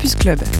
Campus Club.